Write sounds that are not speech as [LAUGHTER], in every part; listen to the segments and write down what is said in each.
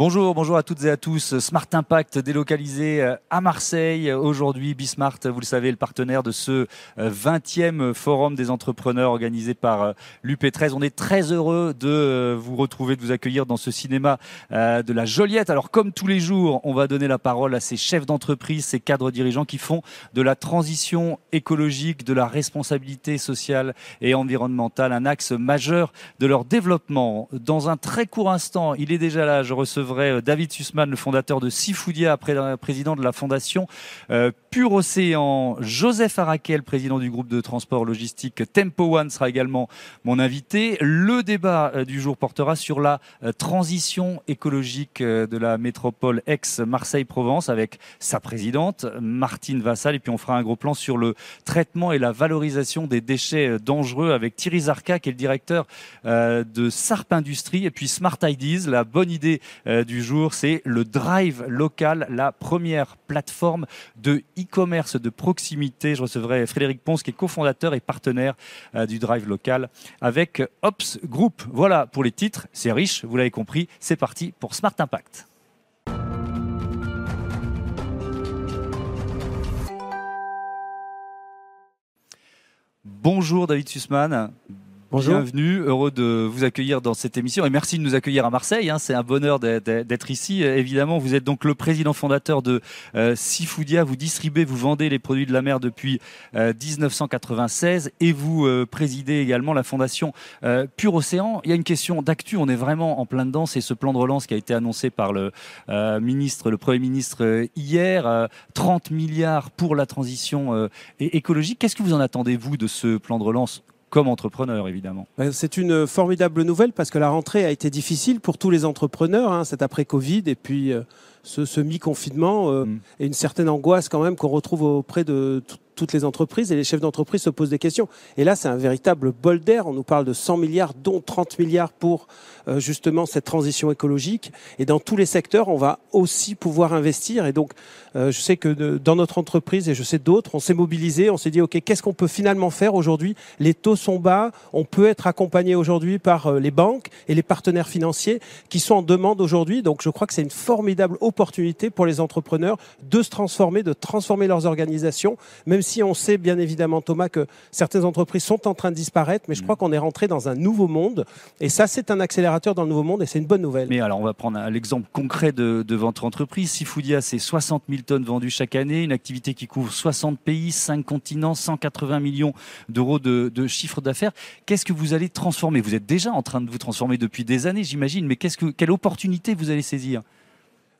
Bonjour, bonjour à toutes et à tous. Smart Impact délocalisé euh, à Marseille. Aujourd'hui, Bismart, vous le savez, le partenaire de ce 20e euh, forum des entrepreneurs organisé par euh, l'UP13. On est très heureux de vous retrouver, de vous accueillir dans ce cinéma de la Joliette. Alors, comme tous les jours, on va donner la parole à ces chefs d'entreprise, ces cadres dirigeants qui font de la transition écologique, de la responsabilité sociale et environnementale un axe majeur de leur développement. Dans un très court instant, il est déjà là, je recevrai euh, David Sussman, le fondateur de Sifoudia, président de la fondation euh, Pure Océan. Joseph Arakel, président du groupe de transport logistique Tempo One, sera également mon invité. Le débat euh, du jour portera sur la transition écologique de la métropole ex-Marseille-Provence avec sa présidente, Martine Vassal. Et puis on fera un gros plan sur le traitement et la valorisation des déchets dangereux avec Thierry Zarka, qui est le directeur de Sarp Industrie. Et puis Smart Ideas, la bonne idée euh, du jour, c'est le Drive Local, la première plateforme de e-commerce de proximité. Je recevrai Frédéric Ponce, qui est cofondateur et partenaire euh, du Drive Local avec Ops Group. Voilà pour les titres, c'est riche, vous l'avez compris. C'est parti pour Smart Impact. Bonjour David Sussman. Bonjour. Bienvenue, heureux de vous accueillir dans cette émission et merci de nous accueillir à Marseille. Hein. C'est un bonheur d'être ici. Évidemment, vous êtes donc le président fondateur de euh, Sifoudia. Vous distribuez, vous vendez les produits de la mer depuis 1996 euh, et vous euh, présidez également la fondation euh, Pure Océan. Il y a une question d'actu. On est vraiment en plein dedans. C'est ce plan de relance qui a été annoncé par le ministre, le premier ministre hier. 30 milliards pour la transition écologique. Qu'est-ce que vous en attendez vous de ce plan de relance comme entrepreneur, évidemment. Ben, c'est une formidable nouvelle parce que la rentrée a été difficile pour tous les entrepreneurs, hein, cet après-Covid et puis euh, ce semi-confinement euh, mm. et une certaine angoisse quand même qu'on retrouve auprès de toutes les entreprises et les chefs d'entreprise se posent des questions. Et là, c'est un véritable bol d'air. On nous parle de 100 milliards, dont 30 milliards pour euh, justement cette transition écologique. Et dans tous les secteurs, on va aussi pouvoir investir. Et donc, euh, je sais que dans notre entreprise et je sais d'autres, on s'est mobilisé, on s'est dit, OK, qu'est-ce qu'on peut finalement faire aujourd'hui? Les taux sont bas, on peut être accompagné aujourd'hui par euh, les banques et les partenaires financiers qui sont en demande aujourd'hui. Donc, je crois que c'est une formidable opportunité pour les entrepreneurs de se transformer, de transformer leurs organisations, même si si on sait bien évidemment, Thomas, que certaines entreprises sont en train de disparaître, mais je crois mm. qu'on est rentré dans un nouveau monde. Et ça, c'est un accélérateur dans le nouveau monde et c'est une bonne nouvelle. Mais alors, on va prendre l'exemple concret de, votre entreprise. Sifoudia, c'est 60 000 tonnes vendues chaque année, une activité qui couvre 60 pays, 5 continents, 180 millions d'euros de, de chiffre d'affaires. Qu'est-ce que vous allez transformer? Vous êtes déjà en train de vous transformer depuis des années, j'imagine, mais que, quelle opportunité vous allez saisir?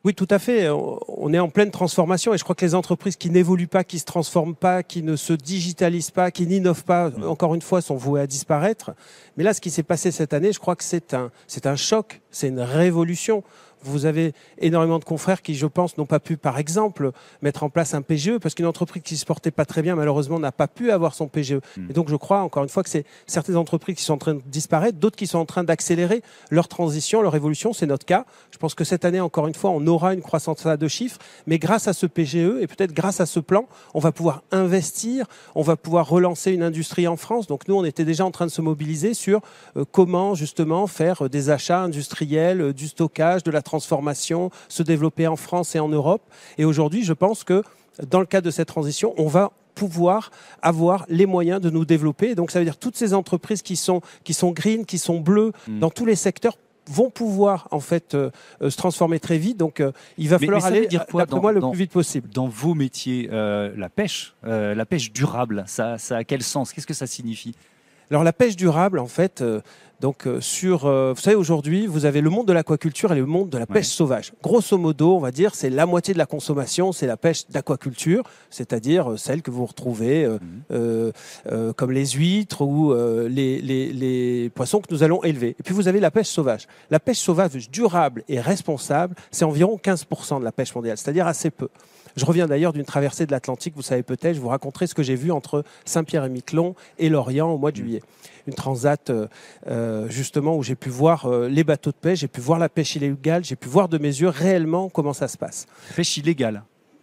Oui, tout à fait. On est en pleine transformation et je crois que les entreprises qui n'évoluent pas, qui se transforment pas, qui ne se digitalisent pas, qui n'innovent pas, mm. encore une fois, sont vouées à disparaître. Mais là, ce qui s'est passé cette année, je crois que c'est un, c'est un choc, c'est une révolution. Vous avez énormément de confrères qui, je pense, n'ont pas pu, par exemple, mettre en place un PGE parce qu'une entreprise qui se portait pas très bien, malheureusement, n'a pas pu avoir son PGE. Hmm. Et donc, je crois, encore une fois, que c'est certaines entreprises qui sont en train de disparaître, d'autres qui sont en train d'accélérer leur transition, leur évolution. C'est notre cas. Je pense que cette année, encore une fois, on aura une croissance à deux chiffres, mais grâce à ce PGE et peut-être grâce à ce plan, on va pouvoir investir, on va pouvoir relancer une industrie en France. Donc, nous, on était déjà en train de se mobiliser sur euh, comment, justement, faire euh, des achats industriels, euh, du stockage, de la transformation, se développer en France et en Europe. Et aujourd'hui, je pense que dans le cadre de cette transition, on va pouvoir avoir les moyens de nous développer. Donc ça veut dire toutes ces entreprises qui sont, qui sont green, qui sont bleues mm. dans tous les secteurs vont pouvoir en fait euh, euh, se transformer très vite. Donc euh, il va falloir aller, dire quoi, dans, moi, le plus vite possible. Dans vos métiers, la pêche, la pêche durable, ça, ça a quel sens? Qu'est-ce que ça signifie? Alors la pêche durable, en fait, donc euh, sur, euh, vous savez aujourd'hui, vous avez le monde de l'aquaculture et le monde de la pêche sauvage. Grosso modo, on va dire, c'est la moitié de la consommation, c'est la pêche d'aquaculture, c'est-à-dire euh, celle que vous retrouvez mhm. comme les huîtres ou les, les, les, poissons que nous allons élever. Et puis vous avez la pêche sauvage. La pêche sauvage durable et responsable, c'est environ 15% de la pêche mondiale, c'est-à-dire assez peu. Je reviens d'ailleurs d'une traversée de l'Atlantique, vous savez peut-être, je vous raconterai ce que j'ai vu entre Saint-Pierre et Miquelon et Lorient au mois de mm. juillet. Une transat euh, euh, justement où j'ai pu voir euh, les bateaux de pêche, j'ai pu voir la pêche illégale, j'ai pu voir de mes yeux réellement comment ça se passe. Pêche illégale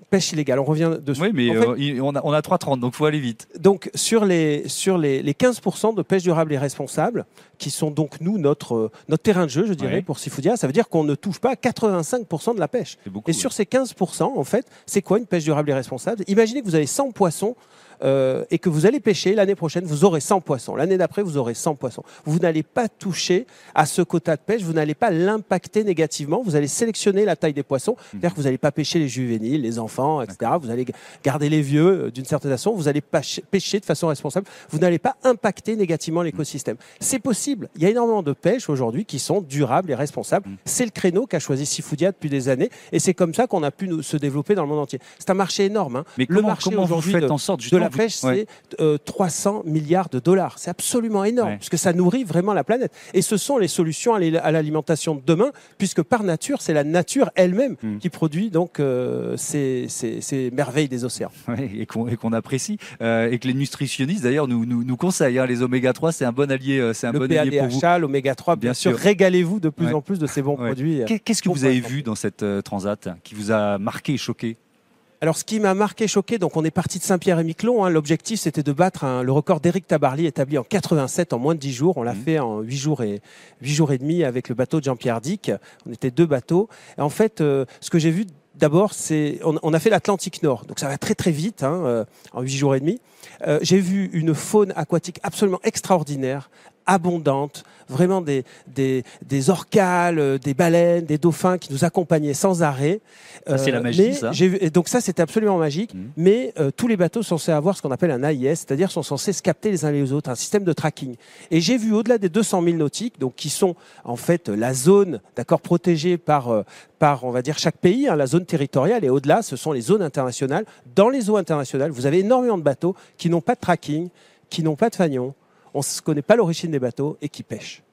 pêche illégale. On revient dessus. Oui, mais on, a, on a 3,30, donc il faut aller vite. Donc sur les, sur les, les 15% de pêche durable et responsable, qui sont donc nous notre, notre terrain de jeu, je dirais, pour Sifoudia, ça veut dire qu'on ne touche pas à 85% de la pêche. et sur ces 15%, en fait, c'est quoi une pêche durable et responsable? Imaginez que vous avez 100 poissons euh, et que vous allez pêcher l'année prochaine, vous aurez 100 poissons. L'année d'après, vous aurez 100 poissons. Vous n'allez pas toucher à ce quota de pêche, vous n'allez pas l'impacter négativement. Vous allez sélectionner la taille des poissons, mmh. c'est-à-dire que vous n'allez pas pêcher les juvéniles, les enfants, etc. Vous allez garder les vieux euh, d'une certaine façon. Vous allez pêcher de façon responsable. Vous n'allez pas impacter négativement l'écosystème. C'est possible. Il y a énormément de pêches aujourd'hui qui sont durables et responsables. Mmh. C'est le créneau qu'a choisi Sifoudia depuis des années, et c'est comme ça qu'on a pu nous, se développer dans le monde entier. C'est un marché énorme. Hein. Mais le marché aujourd'hui en sorte de la pêche, c'est 300 euh, milliards de dollars. C'est absolument énorme, puisque ça nourrit vraiment la planète. Et ce sont les solutions à l'alimentation de demain, puisque par nature, c'est la nature elle-même hmm. qui produit donc euh, ces, merveilles des océans. [LAUGHS] et qu'on apprécie. Euh, et que les nutritionnistes, d'ailleurs, nous, nous, conseillent. Hein, les oméga 3, c'est un bon allié, c'est un le bon allié pour vous. l'oméga 3, bien, sûr. Régalez-vous de plus en plus de ces bons produits. Qu'est-ce que vous avez vu dans cette transat qui vous a marqué et choqué? Alors, ce qui m'a marqué, choqué, donc on est parti de Saint-Pierre-et-Miquelon. Hein. L'objectif, c'était de battre le record d'Éric Tabarly établi en 87 en moins de 10 jours. On l'a mmh. fait en 8 jours et 8 jours et demi avec le bateau de Jean-Pierre Dick. On était deux bateaux. Et en fait, euh, ce que j'ai vu d'abord, c'est on, a fait l'Atlantique Nord, donc ça va très très vite, hein, euh, en 8 jours et demi. Euh, j'ai vu une faune aquatique absolument extraordinaire, abondante, vraiment des, des, des orcales, euh, des baleines, des dauphins qui nous accompagnaient sans arrêt. C'est la euh, magie, ça. et donc ça, c'était absolument magique. Mmh. Mais euh, tous les bateaux sont censés avoir ce qu'on appelle un AIS, c'est-à-dire sont censés se capter les uns les autres, un système de tracking. Et j'ai vu au-delà des 200 000 nautiques, donc qui sont en fait la zone, d'accord, protégée par par, on va dire, chaque pays, hein, la zone territoriale, et au-delà, ce sont les zones internationales. Dans les eaux internationales, vous avez énormément de bateaux qui n'ont pas de tracking, qui n'ont pas de fanion, on ne connaît pas l'origine des bateaux et qui pêchent.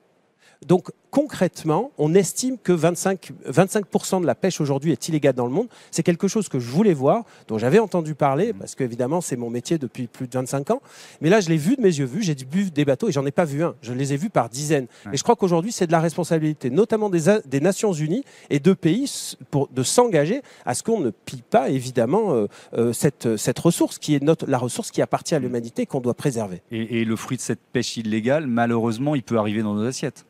Donc concrètement, on estime que 25, 25% de la pêche aujourd'hui est illégale dans le monde. C'est quelque chose que je voulais voir, dont j'avais entendu parler, mmh. parce qu'évidemment, c'est mon métier depuis plus de 25 ans. Mais là, je l'ai vu de mes yeux vus. J'ai vu des bateaux et j'en ai pas vu un. Je les ai vus par dizaines. Et je crois qu'aujourd'hui, c'est de la responsabilité, notamment des, des, Nations Unies et de pays, pour, de s'engager à ce qu'on ne pille pas, évidemment, euh, euh, cette, cette ressource qui est notre, la ressource qui appartient à mmh. l'humanité et qu'on doit préserver. et le fruit de cette pêche illégale, malheureusement, il peut arriver dans nos assiettes.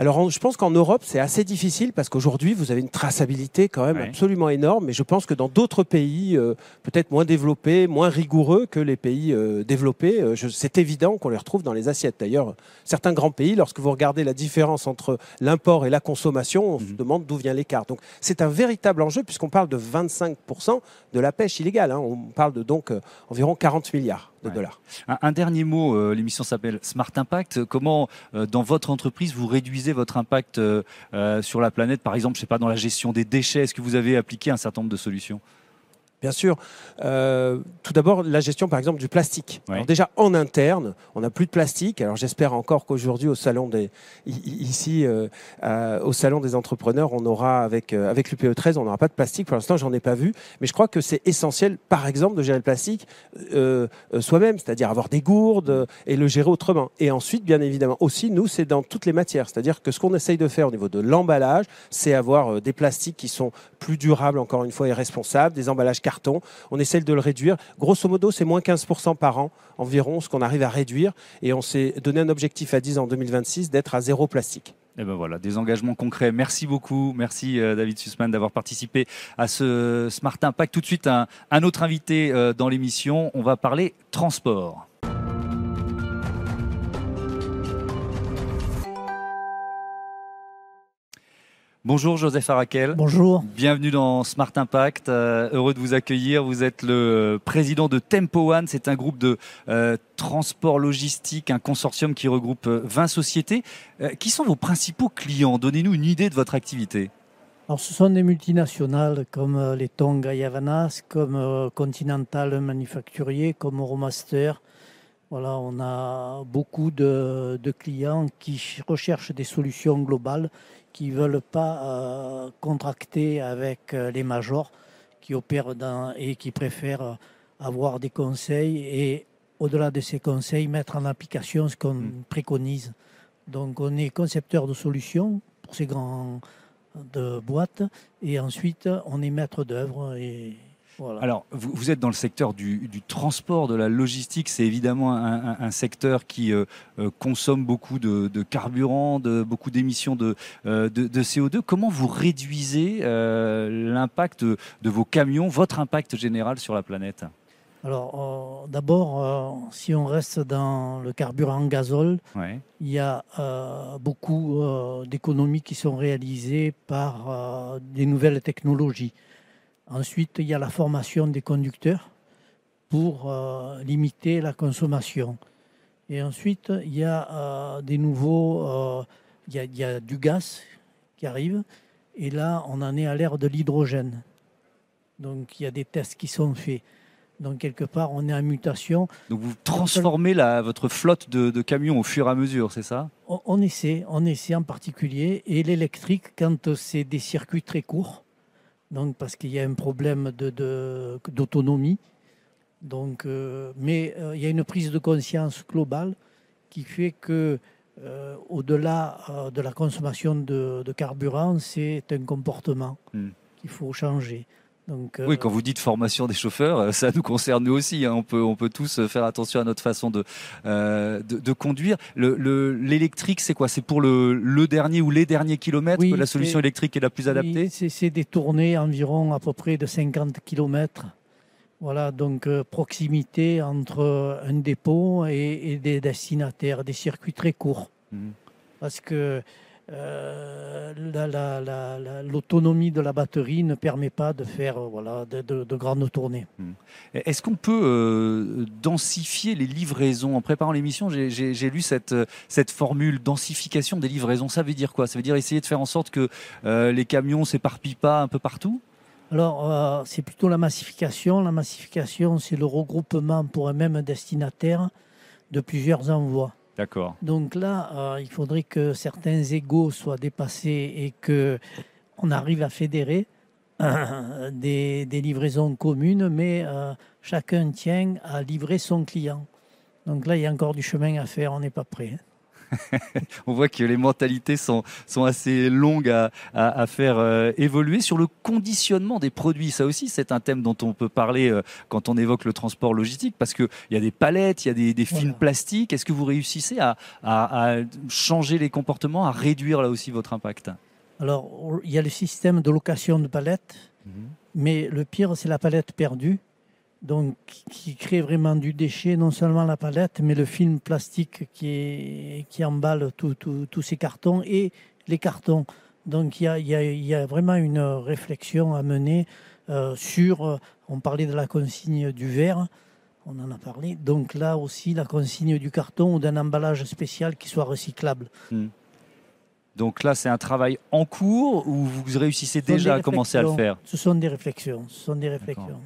Alors, je pense qu'en Europe, c'est assez difficile parce qu'aujourd'hui, vous avez une traçabilité quand même absolument énorme. Mais je pense que dans d'autres pays, euh, peut-être moins développés, moins rigoureux que les pays euh, développés, euh, c'est évident qu'on les retrouve dans les assiettes. D'ailleurs, certains grands pays, lorsque vous regardez la différence entre l'import et la consommation, on se mhm. demande d'où vient l'écart. Donc, c'est un véritable enjeu puisqu'on parle de 25% de la pêche illégale. Hein. On parle de donc environ 40 milliards de dollars. Un, dernier mot, euh, l'émission s'appelle Smart Impact. Comment, euh, dans votre entreprise, vous réduisez votre impact euh, sur la planète, par exemple, je sais pas, dans la gestion des déchets Est-ce que vous avez appliqué un certain nombre de solutions? Bien sûr. Euh, tout d'abord, la gestion, par exemple, du plastique. Alors déjà, en interne, on n'a plus de plastique. Alors j'espère encore qu'aujourd'hui, au salon des ici, euh, au salon des entrepreneurs, on aura avec euh, avec l'UPE 13, on n'aura pas de plastique. Pour l'instant, j'en ai pas vu, mais je crois que c'est essentiel, par exemple, de gérer le plastique soi-même, c'est-à-dire avoir des gourdes et le gérer autrement. Et ensuite, bien évidemment, aussi, nous, c'est dans toutes les matières. C'est-à-dire que ce qu'on essaye de faire au niveau de l'emballage, c'est avoir des plastiques qui sont plus durables, encore une fois, et responsables, des emballages On essaie de le réduire. Grosso modo, c'est moins 15% par an environ ce qu'on arrive à réduire. Et on s'est donné un objectif à 10 en 2026 d'être à zéro plastique. Et eh ben voilà, des engagements concrets. Merci beaucoup. Merci euh, David Sussman d'avoir participé à ce Smart Impact. Tout de suite, un, un autre invité euh, dans l'émission. On va parler transport. Bonjour Joseph Arakel. Bonjour. Bienvenue dans Smart Impact. Euh, heureux de vous accueillir. Vous êtes le président de Tempo One. C'est un groupe de euh, transport logistique, un consortium qui regroupe 20 euh, sociétés. qui sont vos principaux clients? Donnez-nous une idée de votre activité. Alors, ce sont des multinationales comme les Tonga Yavanas, comme Continental Manufacturier, comme Euromaster. Voilà, on a beaucoup de, de clients qui recherchent des solutions globales qui ne veulent pas euh, contracter avec euh, les majors qui opèrent dans, et qui préfèrent avoir des conseils et au-delà de ces conseils, mettre en application ce qu'on mm. préconise. Donc on est concepteur de solutions pour ces grands de boîte. Et ensuite, on est maître d'œuvre. Et voilà. Alors, vous, vous, êtes dans le secteur du, du transport, de la logistique. C'est évidemment un, un, un, secteur qui euh, euh, consomme beaucoup de, de, carburant, de, beaucoup d'émissions de, euh, de, CO2. Comment vous réduisez euh, l'impact de, vos camions, votre impact général sur la planète? Alors, d'abord, si on reste dans le carburant gazole, ouais. il y a beaucoup d'économies qui sont réalisées par des nouvelles technologies. Ensuite, il y a la formation des conducteurs pour limiter la consommation. Et ensuite, il y a des nouveaux, il y a, il, y a, du gaz qui arrive. Et là, on en est à l'ère de l'hydrogène. Donc, il y a des tests qui sont faits. Donc quelque part, on est en mutation. Donc vous transformez la, votre flotte de, de, camions au fur et à mesure, c'est ça? On, on, essaie, on essaie en particulier. Et l'électrique, quand c'est des circuits très courts, donc parce qu'il y a un problème d'autonomie, de, donc, euh, mais euh, il y a une prise de conscience globale qui fait que euh, au-delà euh, de la consommation de, de carburant, c'est un comportement hmm. qu'il faut changer. Donc, euh... Oui, quand vous dites formation des chauffeurs, euh, ça nous concerne nous aussi. Hein. On, peut, on peut tous faire attention à notre façon de, euh, de, de, conduire. L'électrique, le, c'est quoi? C'est pour le, le, dernier ou les derniers kilomètres oui, que la solution électrique est la plus adaptée? oui, C'est des tournées environ à peu près de 50 kilomètres. Voilà, donc euh, proximité entre un dépôt et, et, des destinataires, des circuits très courts. Mmh. Parce que euh, l'autonomie de la batterie ne permet pas de faire euh, voilà, de, de, de grandes tournées. Mmh. Est-ce qu'on peut euh, densifier les livraisons? En préparant l'émission, j'ai lu cette, cette formule densification des livraisons. Ça veut dire quoi? Ça veut dire essayer de faire en sorte que euh, les camions s'éparpillent pas un peu partout? Alors, c'est plutôt la massification. La massification, c'est le regroupement pour un même destinataire de plusieurs envois. Donc là, euh, il faudrait que certains égaux soient dépassés et que on arrive à fédérer [COUGHS] des, livraisons communes, mais euh, chacun tient à livrer son client. Donc là, il y a encore du chemin à faire, on n'est pas prêt. [LAUGHS] on voit que les mentalités sont, sont assez longues à, à, à faire euh, évoluer. Sur le conditionnement des produits, ça aussi, c'est un thème dont on peut parler euh, quand on évoque le transport logistique, parce qu'il y a des palettes, il y a des, des films Voilà. plastiques. Est-ce que vous réussissez à, à, changer les comportements, à réduire là aussi votre impact? Alors, il y a le système de location de palettes, Mhm. mais le pire, c'est la palette perdue. Donc, qui crée vraiment du déchet, non seulement la palette, mais le film plastique qui, est, qui emballe tous ces cartons et les cartons. Donc, il y a, il y a, il y a vraiment une réflexion à mener euh, sur, on parlait de la consigne du verre, on en a parlé, donc là aussi, la consigne du carton ou d'un emballage spécial qui soit recyclable. Mm. Donc là, c'est un travail en cours ou vous réussissez déjà à commencer à le faire? Ce sont des réflexions. Ce sont des réflexions.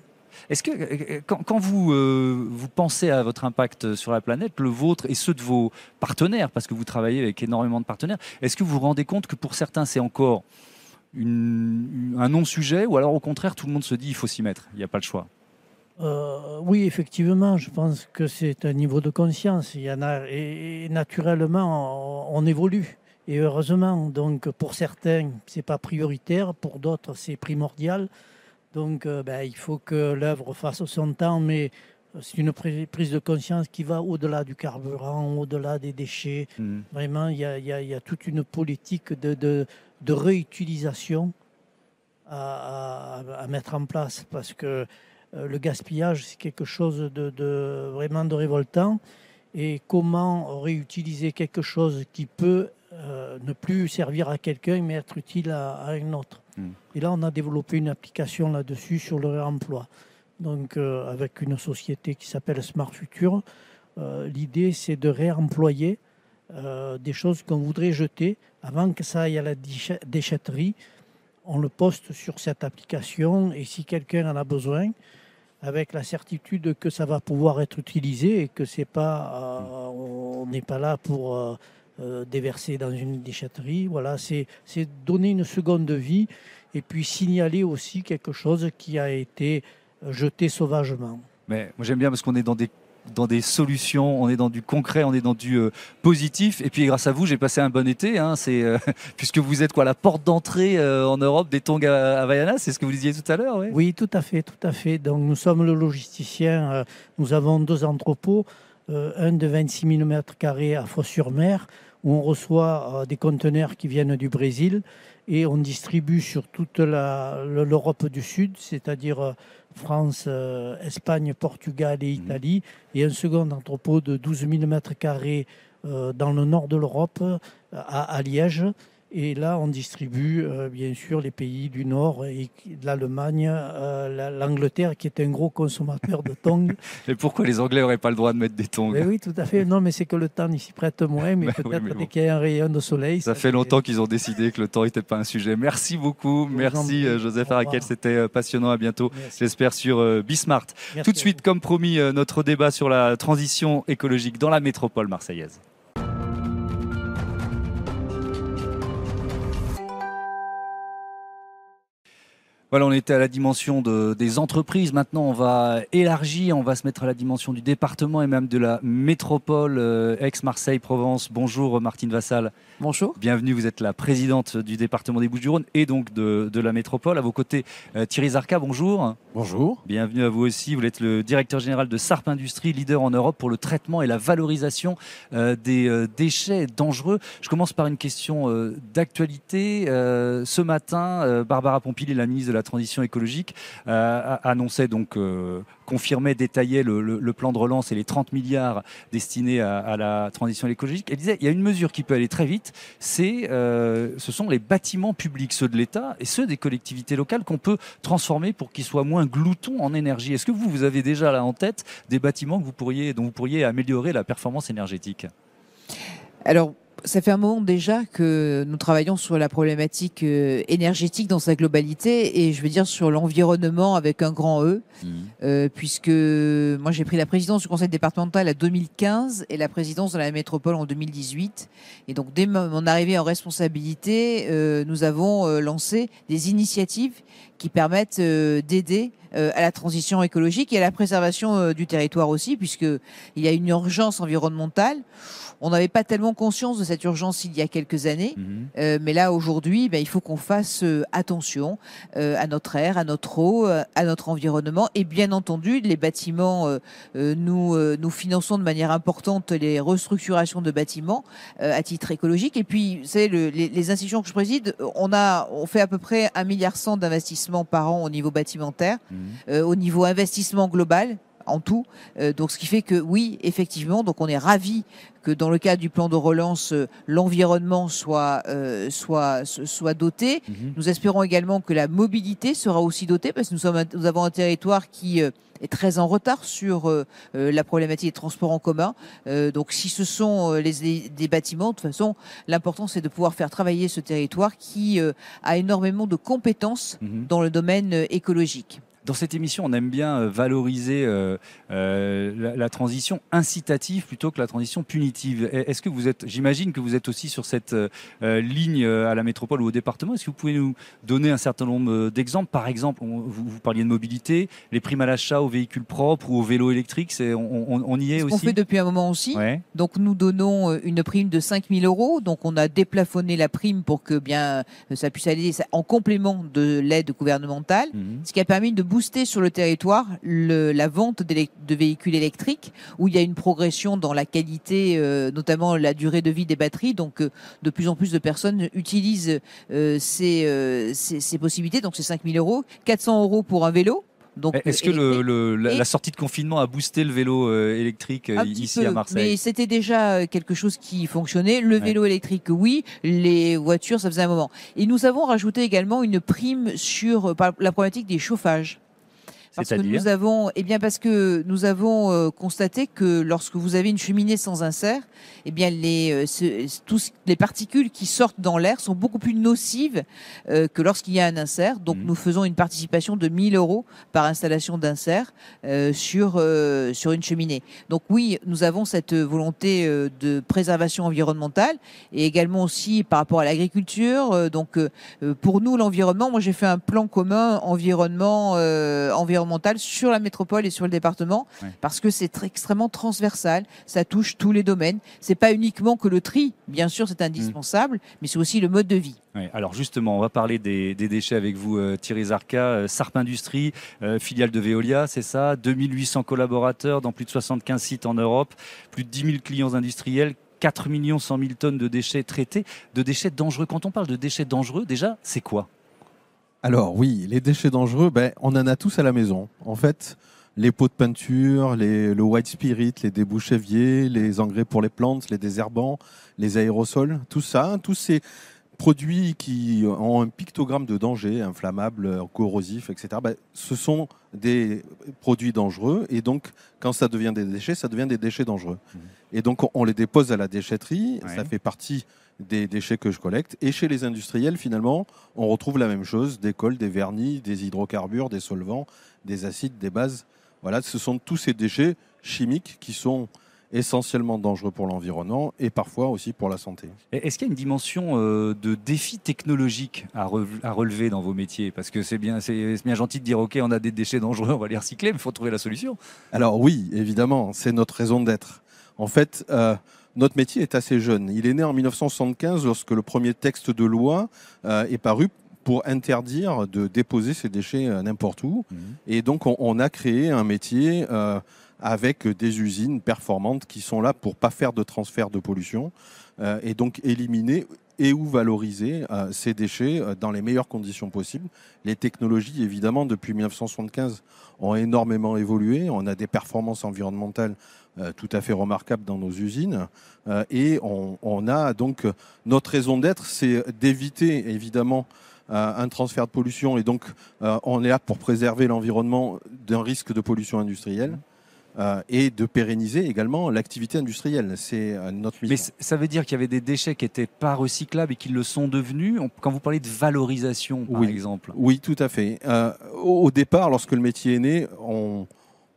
Est-ce que quand, quand vous, euh, vous pensez à votre impact sur la planète, le vôtre et ceux de vos partenaires, parce que vous travaillez avec énormément de partenaires, est-ce que vous vous rendez compte que pour certains, c'est encore un non-sujet ou alors au contraire, tout le monde se dit il faut s'y mettre, il n'y a pas le choix? Euh, oui, effectivement, je pense que c'est un niveau de conscience. Il y en a, et, et naturellement, on, on, évolue. Et heureusement, donc pour certains, c'est pas prioritaire, pour d'autres, c'est primordial. Donc, euh, ben, il faut que l'œuvre fasse son temps, mais c'est une prise de conscience qui va au-delà du carburant, au-delà des déchets. Mmh. Vraiment, il y, a, y y, toute une politique de, de, de réutilisation à, à, à, mettre en place parce que euh, le gaspillage, c'est quelque chose de, de, vraiment de révoltant. Et comment réutiliser quelque chose qui peut euh, ne plus servir à quelqu'un, mais être utile à, à un autre. Et là, on a développé une application là-dessus sur le réemploi. Donc, euh, avec une société qui s'appelle Smart Future, euh, l'idée, c'est de réemployer euh, des choses qu'on voudrait jeter avant que ça aille à la déchetterie. On le poste sur cette application et si quelqu'un en a besoin, avec la certitude que ça va pouvoir être utilisé et que c'est pas, on n'est pas là pour euh, déverser dans une déchetterie. Voilà, c'est donner une seconde vie et puis signaler aussi quelque chose qui a été jeté sauvagement. Mais moi j'aime bien parce qu'on est dans des dans des solutions, on est dans du concret, on est dans du positif. Et puis grâce à vous, j'ai passé un bon été. Hein, c'est [LAUGHS] puisque vous êtes quoi la porte d'entrée en Europe des tongs à Havaianas, c'est ce que vous disiez tout à l'heure. Oui. oui, tout à fait, tout à fait. Donc nous sommes le logisticien. nous avons deux entrepôts, un de 26 000 m2 à Fos-sur-Mer où on reçoit des conteneurs qui viennent du Brésil et on distribue sur toute l'Europe du Sud, c'est-à-dire euh, France, euh, Espagne, Portugal et mhm. Italie, et un second entrepôt de 12 000 m2 dans le nord de l'Europe, à, Liège, et là, on distribue euh, bien sûr les pays du Nord et l'Allemagne, euh, l'Angleterre qui est un gros consommateur de tongs. [LAUGHS] mais pourquoi les Anglais n'auraient pas le droit de mettre des tongs Oui, tout à fait. Non, mais c'est que le temps s'y prête moins, mais [LAUGHS] peut-être dès qu'il y a un rayon de soleil. Ça, fait longtemps qu'ils ont décidé que le temps n'était pas un sujet. Merci beaucoup. Merci euh, Joseph Araquel, c'était passionnant. À bientôt, j'espère, sur Bismart. Tout de suite, comme promis, notre débat sur la transition écologique dans la métropole marseillaise. Voilà, on était à la dimension des entreprises. Maintenant, on va élargir, on va se mettre à la dimension du département et même de la métropole euh, ex-Marseille-Provence. Bonjour Martine Vassal. Bonjour. Bienvenue, vous êtes la présidente du département des Bouches-du-Rhône et donc de, la métropole. À vos côtés, euh, Thierry Zarka, bonjour. Bonjour. Bienvenue à vous aussi. Vous êtes le directeur général de Sarp Industrie, leader en Europe pour le traitement et la valorisation euh, des déchets dangereux. Je commence par une question d'actualité. ce matin, Barbara Pompili, la ministre de la transition écologique euh, annonçait donc euh, confirmait, détaillait le, plan de relance et les 30 milliards destinés à, la transition écologique. Elle disait il y a une mesure qui peut aller très vite, c'est euh, ce sont les bâtiments publics, ceux de l'État et ceux des collectivités locales qu'on peut transformer pour qu'ils soient moins gloutons en énergie. Est-ce que vous, vous avez déjà là en tête des bâtiments que vous pourriez, dont vous pourriez améliorer la performance énergétique? Alors, ça fait un moment déjà que nous travaillons sur la problématique euh, énergétique dans sa globalité et je veux dire sur l'environnement avec un grand E, mmh. euh, puisque moi j'ai pris la présidence du conseil départemental en 2015 et la présidence de la métropole en 2018. Et donc dès mon arrivée en responsabilité, euh, nous avons lancé des initiatives qui permettent d'aider à la transition écologique et à la préservation du territoire aussi, puisqu'il y a une urgence environnementale. On n'avait pas tellement conscience de cette urgence il y a quelques années, mhm. euh, mais là aujourd'hui, ben, il faut qu'on fasse euh, attention euh, à notre air, à notre eau, à notre environnement, et bien entendu, les bâtiments, nous nous finançons de manière importante les restructurations de bâtiments à titre écologique. Et puis, vous savez, les, institutions que je préside, on a on fait à peu près un milliard cent d'investissements par an au niveau bâtimentaire, mhm. au niveau investissement global en tout. Euh, donc, ce qui fait que oui, effectivement, donc on est ravi que dans le cadre du plan de relance, euh, l'environnement soit, euh, soit, soit doté. Mhm. Nous espérons également que la mobilité sera aussi dotée parce que nous, sommes, nous avons un territoire qui est très en retard sur la problématique des transports en commun. donc, si ce sont les, des bâtiments, de toute façon, l'important c'est de pouvoir faire travailler ce territoire qui a énormément de compétences mhm. dans le domaine écologique. Dans cette émission, on aime bien euh, valoriser euh, euh, la, transition incitative plutôt que la transition punitive. Est-ce que vous êtes, j'imagine que vous êtes aussi sur cette ligne à la métropole ou au département. Est-ce que vous pouvez nous donner un certain nombre d'exemples? Par exemple, vous, parliez de mobilité, les primes à l'achat aux véhicules propres ou aux vélos électriques, on, y est aussi? On fait depuis un moment aussi. Donc nous donnons une prime de 5 000 euros. Donc on a déplafonné la prime pour que bien ça puisse aller en complément de l'aide gouvernementale, mhm. ce qui a permis de booster sur le territoire la vente de véhicules électriques, où il y a une progression dans la qualité, euh, notamment la durée de vie des batteries. Donc, euh, de plus en plus de personnes utilisent euh, ces, ces, possibilités. Donc, c'est 5000 euros, 400 euros pour un vélo. Est-ce que le, la, sortie de confinement a boosté le vélo électrique ici à Marseille Mais c'était déjà quelque chose qui fonctionnait. Le vélo électrique, oui. Les voitures, ça faisait un moment. Et nous avons rajouté également une prime sur la problématique des chauffages. Parce que nous avons, eh bien parce que nous avons euh, constaté que lorsque vous avez une cheminée sans insert, eh bien les euh, tous les particules qui sortent dans l'air sont beaucoup plus nocives euh, que lorsqu'il y a un insert. Donc mmh. nous faisons une participation de 1000 euros par installation d'insert sur sur une cheminée. Donc oui, nous avons cette volonté de préservation environnementale et également aussi par rapport à l'agriculture. donc pour nous l'environnement, moi j'ai fait un plan commun environnement environnement environnementale sur la métropole et sur le département, parce que c'est extrêmement transversal. Ça touche tous les domaines. C'est pas uniquement que le tri, bien sûr, c'est indispensable, mais c'est aussi le mode de vie. alors justement, on va parler des, déchets avec vous, euh, Thierry Zarka, euh, Sarp Industrie, euh, filiale de Veolia, c'est ça 2800 collaborateurs dans plus de 75 sites en Europe, plus de 10 000 clients industriels, 4 100 000 tonnes de déchets traités, de déchets dangereux. Quand on parle de déchets dangereux, déjà, c'est quoi? Alors oui, les déchets dangereux, ben, on en a tous à la maison. En fait, les pots de peinture, les, le white spirit, les débouches éviers, les engrais pour les plantes, les désherbants, les aérosols, tout ça, tous ces produits qui ont un pictogramme de danger, inflammable, corrosif, etc., ben, ce sont des produits dangereux. Et donc, quand ça devient des déchets, ça devient des déchets dangereux. Mmh. Et donc, on les dépose à la déchetterie. Ça fait partie des déchets que je collecte. Et chez les industriels, finalement, on retrouve la même chose des cols, des vernis, des hydrocarbures, des solvants, des acides, des bases. Voilà, ce sont tous ces déchets chimiques qui sont essentiellement dangereux pour l'environnement et parfois aussi pour la santé. Est-ce qu'il y a une dimension euh, de défi technologique à, relever dans vos métiers? Parce que c'est bien, c'est bien gentil de dire OK, on a des déchets dangereux, on va les recycler, mais il faut trouver la solution. Alors oui, évidemment, c'est notre raison d'être. En fait, euh, notre métier est assez jeune. Il est né en 1975 lorsque le premier texte de loi euh, est paru pour interdire de déposer ces déchets n'importe où. Mmh. Et donc, on, on, a créé un métier avec des usines performantes qui sont là pour pas faire de transfert de pollution euh, et donc éliminer et ou valoriser euh, ces déchets euh, dans les meilleures conditions possibles. Les technologies, évidemment, depuis 1975, ont énormément évolué. On a des performances environnementales tout à fait remarquables dans nos usines. et on, a donc notre raison d'être, c'est d'éviter, évidemment, un transfert de pollution. Et donc, on est là pour préserver l'environnement d'un risque de pollution industrielle. Euh, et de pérenniser également l'activité industrielle. C'est euh, notre mission. Mais ça veut dire qu'il y avait des déchets qui n'étaient pas recyclables et qui le sont devenus. Quand vous parlez de valorisation, par exemple. Oui, tout à fait. Euh, au, départ, lorsque le métier est né, on,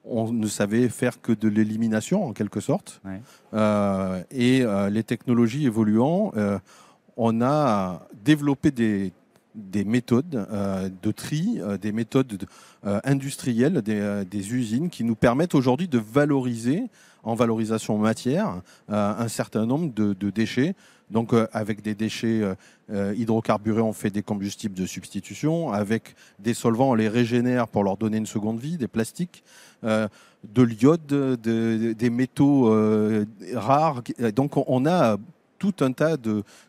ne savait faire que de l'élimination, en quelque sorte. et les technologies évoluant, on a développé des des méthodes euh, de tri, euh, des méthodes euh, industrielles, des, usines qui nous permettent aujourd'hui de valoriser en valorisation matière un certain nombre de, déchets. Donc avec des déchets hydrocarburés, on fait des combustibles de substitution. Avec des solvants, on les régénère pour leur donner une seconde vie, des plastiques. de l'iode, des métaux rares. Donc on a tout un tas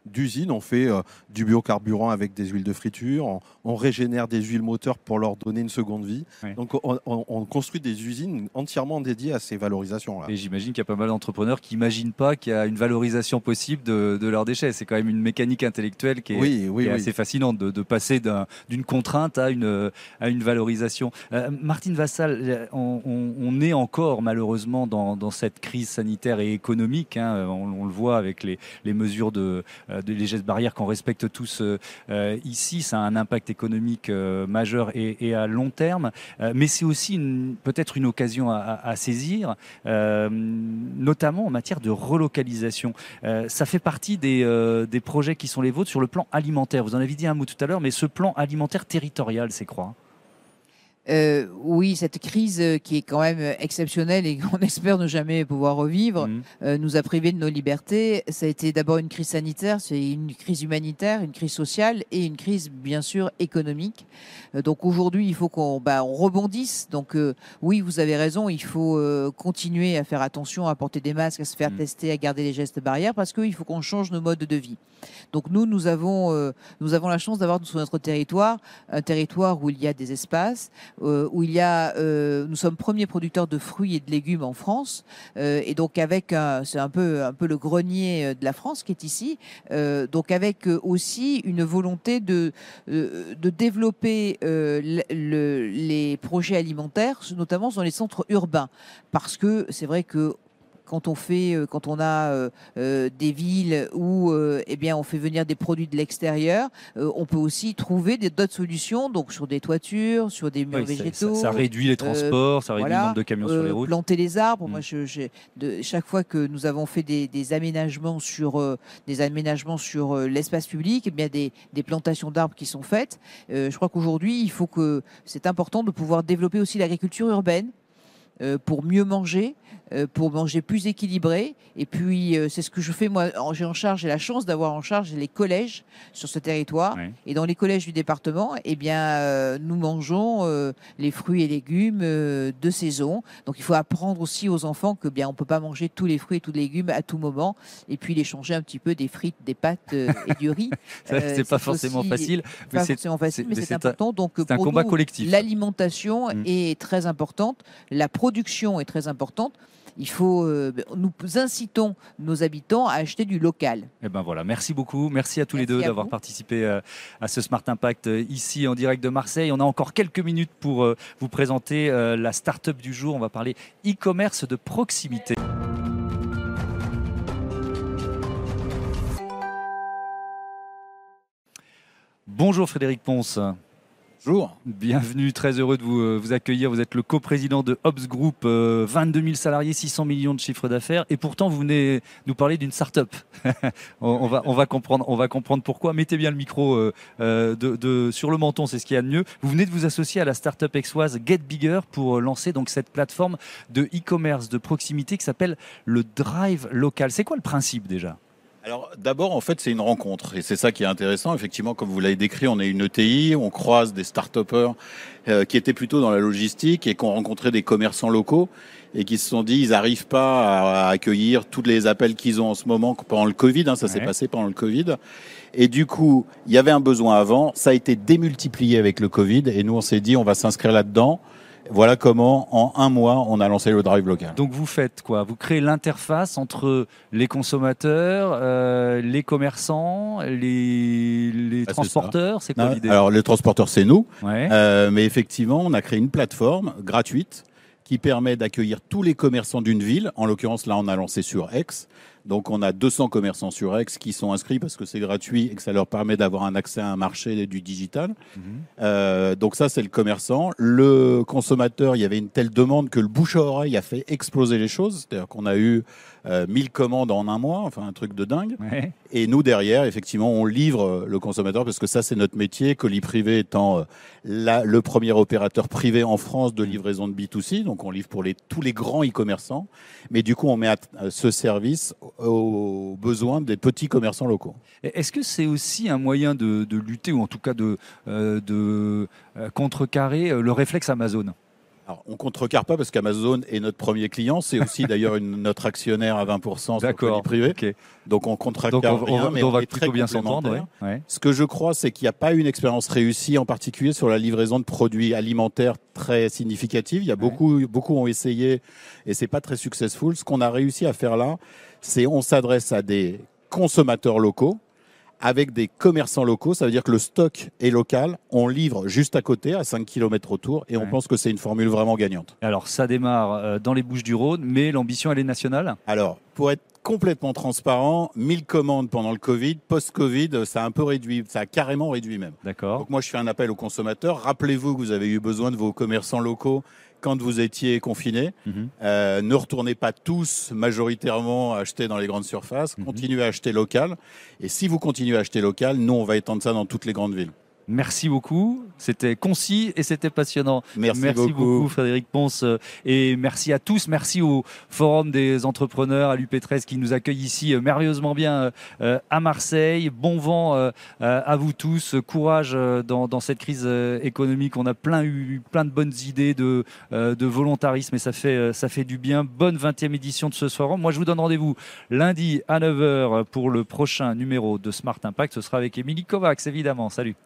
d'usines. On fait euh, du biocarburant avec des huiles de friture, on, régénère des huiles moteurs pour leur donner une seconde vie. Donc on, construit des usines entièrement dédiées à ces valorisations. -là. Et j'imagine qu'il y a pas mal d'entrepreneurs qui n'imaginent pas qu'il y a une valorisation possible de, leurs déchets. C'est quand même une mécanique intellectuelle qui est, assez fascinante de, passer d'une contrainte à une, à une valorisation. Euh, Martine Vassal, on, est encore malheureusement dans, cette crise sanitaire et économique. Hein. on, le voit avec les, les mesures de, euh, de barrières qu'on respecte tous euh, euh, ici. Ça a un impact économique majeur et, à long terme, mais c'est aussi peut-être une occasion à, saisir, notamment en matière de relocalisation. ça fait partie des, des projets qui sont les vôtres sur le plan alimentaire. Vous en avez dit un mot tout à l'heure, mais ce plan alimentaire territorial, c'est quoi? Euh, oui, cette crise euh, qui est quand même euh, exceptionnelle et [LAUGHS] qu'on espère ne jamais pouvoir revivre, mhm. euh, nous a privés de nos libertés. Ça a été d'abord une crise sanitaire, c'est une crise humanitaire, une crise sociale et une crise bien sûr économique. Euh, donc aujourd'hui, il faut qu'on bah, on rebondisse. Donc oui, vous avez raison, il faut continuer à faire attention, à porter des masques, à se faire mhm. tester, à garder les gestes barrières parce qu'il faut qu'on change nos modes de vie. Donc nous, nous avons, nous avons la chance d'avoir sur notre territoire un territoire où il y a des espaces euh, où il y a, euh, nous sommes premiers producteurs de fruits et de légumes en France, euh, et donc avec, c'est un peu, un peu le grenier de la France qui est ici, donc avec aussi une volonté de, de développer les projets alimentaires, notamment dans les centres urbains, parce que c'est vrai que quand on fait, quand on a des villes où eh bien, on fait venir des produits de l'extérieur, on peut aussi trouver d'autres solutions, donc sur des toitures, sur des murs végétaux. Ça, réduit les transports, ça réduit le nombre de camions sur les routes. Planter les arbres. Moi, mm. je, de, chaque fois que nous avons fait des, aménagements sur des aménagements sur l'espace public, eh bien des, des plantations d'arbres qui sont faites. je crois qu'aujourd'hui, il faut que c'est important de pouvoir développer aussi l'agriculture urbaine euh, pour mieux manger, euh, pour manger plus équilibré. Et puis, euh, c'est ce que je fais moi. J'ai en charge, j'ai la chance d'avoir en charge les collèges sur ce territoire. Et dans les collèges du département, eh bien, nous mangeons les fruits et légumes de saison. Donc, il faut apprendre aussi aux enfants que bien, on peut pas manger tous les fruits et tous les légumes à tout moment. Et puis, les changer un petit peu des frites, des pâtes et du riz. [LAUGHS] c'est pas forcément facile. Pas forcément facile, mais c'est important. Donc, c'est un combat collectif. L'alimentation mm. est très importante. La production est très importante. Il faut, euh, nous incitons nos habitants à acheter du local. Et eh ben voilà, merci beaucoup, merci à tous les deux d'avoir participé euh, à ce Smart Impact euh, ici en direct de Marseille. On a encore quelques minutes pour vous présenter la start-up du jour. On va parler e-commerce de proximité. Bonjour Frédéric Ponce. Bonjour. Bienvenue, très heureux de vous, euh, vous accueillir. Vous êtes le coprésident de Hobbs Group, 22 000 salariés, 600 millions de chiffre d'affaires. Et pourtant, vous venez nous parler d'une start-up. [LAUGHS] on, va, comprendre, pourquoi. Mettez bien le micro euh, euh, sur le menton, c'est ce qu'il y a de mieux. Vous venez de vous associer à la start-up exoise Get Bigger pour lancer donc cette plateforme de e-commerce de proximité qui s'appelle le Drive Local. C'est quoi le principe déjà? Alors d'abord, en fait, c'est une rencontre et c'est ça qui est intéressant. Effectivement, comme vous l'avez décrit, on est une ETI, on croise des start-upers euh, qui étaient plutôt dans la logistique et qui ont rencontré des commerçants locaux et qui se sont dit ils n'arrivent pas à, accueillir tous les appels qu'ils ont en ce moment pendant le Covid. Hein, ça s'est passé pendant le Covid. Et du coup, il y avait un besoin avant, ça a été démultiplié avec le Covid et nous on s'est dit on va s'inscrire là-dedans. Voilà comment, en un mois, on a lancé le drive local. Donc vous faites quoi? Vous créez l'interface entre les consommateurs, euh, les commerçants, les, ah, transporteurs? C'est quoi l'idée? Alors les transporteurs, c'est nous. Euh, mais effectivement, on a créé une plateforme gratuite qui permet d'accueillir tous les commerçants d'une ville. En l'occurrence, là, on a lancé sur Aix. Donc, on a 200 commerçants sur Aix qui sont inscrits parce que c'est gratuit et que ça leur permet d'avoir un accès à un marché du digital. Mhm. Euh, donc, ça, c'est le commerçant. Le consommateur, il y avait une telle demande que le bouche à oreille a fait exploser les choses. C'est-à-dire qu'on a eu 1000 euh, commandes en un mois, enfin un truc de dingue. Et nous, derrière, effectivement, on livre le consommateur parce que ça, c'est notre métier. Colis Privé étant euh, le premier opérateur privé en France de livraison de B2C. Donc, on livre pour les, tous les grands e-commerçants. Mais du coup, on met ce service aux besoins des petits commerçants locaux. Est-ce que c'est aussi un moyen de, lutter ou en tout cas de, euh, de contrecarrer le réflexe Amazon? Alors, on contrecarre pas parce qu'Amazon est notre premier client. C'est aussi [LAUGHS] d'ailleurs notre actionnaire à 20% sur le privé. Donc on contrecarre rien, mais on, va plutôt bien s'entendre. Ce que je crois, c'est qu'il n'y a pas une expérience réussie, en particulier sur la livraison de produits alimentaires très significative. Il y a beaucoup, beaucoup ont essayé et c'est pas très successful. Ce qu'on a réussi à faire là, c'est on s'adresse à des consommateurs locaux avec des commerçants locaux. Ça veut dire que le stock est local, on livre juste à côté, à 5 km autour, et on pense que c'est une formule vraiment gagnante. Alors ça démarre euh, dans les Bouches du Rhône, mais l'ambition elle est nationale? Alors, pour être complètement transparent, 1000 commandes pendant le Covid, post-Covid, ça a un peu réduit, ça a carrément réduit même. D'accord. Donc moi je fais un appel aux consommateurs, rappelez-vous que vous avez eu besoin de vos commerçants locaux quand vous étiez confinés. Mhm. Euh, ne retournez pas tous majoritairement acheter dans les grandes surfaces. Mhm. Continuez à acheter local. Et si vous continuez à acheter local, nous, on va étendre ça dans toutes les grandes villes. Merci beaucoup. C'était concis et c'était passionnant. Merci, beaucoup. Frédéric Ponce. Et merci à tous. Merci au Forum des entrepreneurs à l'UP13 qui nous accueille ici euh, merveilleusement bien euh, à Marseille. Bon vent euh, à vous tous. Courage dans, cette crise économique. On a plein eu plein de bonnes idées de, de volontarisme et ça fait, ça fait du bien. Bonne 20e édition de ce forum. Moi, je vous donne rendez-vous lundi à 9h pour le prochain numéro de Smart Impact. Ce sera avec Émilie Kovacs, évidemment. Salut.